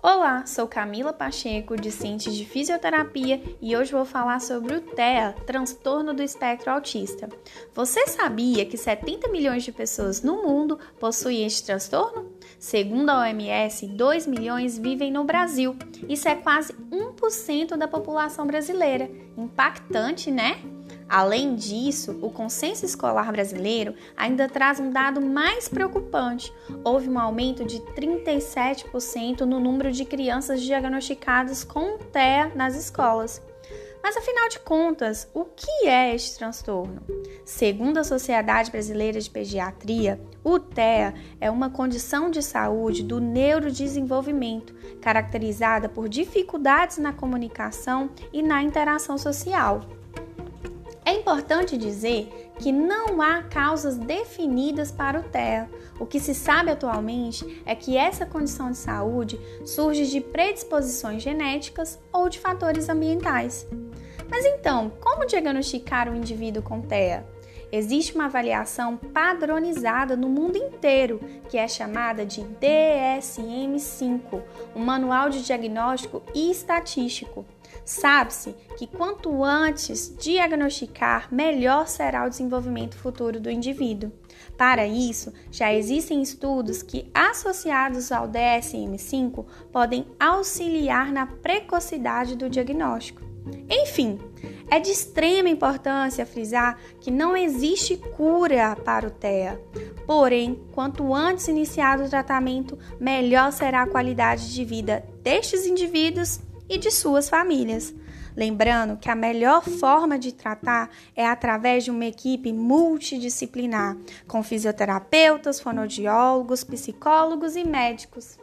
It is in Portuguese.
Olá, sou Camila Pacheco, discente de fisioterapia e hoje vou falar sobre o TEA, transtorno do espectro autista. Você sabia que 70 milhões de pessoas no mundo possuem este transtorno? Segundo a OMS, 2 milhões vivem no Brasil. Isso é quase 1% da população brasileira. Impactante, né? Além disso, o consenso escolar brasileiro ainda traz um dado mais preocupante. Houve um aumento de 37% no número de crianças diagnosticadas com TEA nas escolas. Mas afinal de contas, o que é este transtorno? Segundo a Sociedade Brasileira de Pediatria, o TEA é uma condição de saúde do neurodesenvolvimento, caracterizada por dificuldades na comunicação e na interação social. Importante dizer que não há causas definidas para o TEA. O que se sabe atualmente é que essa condição de saúde surge de predisposições genéticas ou de fatores ambientais. Mas então, como diagnosticar o indivíduo com TEA? Existe uma avaliação padronizada no mundo inteiro, que é chamada de DSM-5, um manual de diagnóstico e estatístico. Sabe-se que quanto antes diagnosticar, melhor será o desenvolvimento futuro do indivíduo. Para isso, já existem estudos que, associados ao DSM-5, podem auxiliar na precocidade do diagnóstico. Enfim, é de extrema importância frisar que não existe cura para o TEA. Porém, quanto antes iniciado o tratamento, melhor será a qualidade de vida destes indivíduos e de suas famílias. Lembrando que a melhor forma de tratar é através de uma equipe multidisciplinar, com fisioterapeutas, fonoaudiólogos, psicólogos e médicos.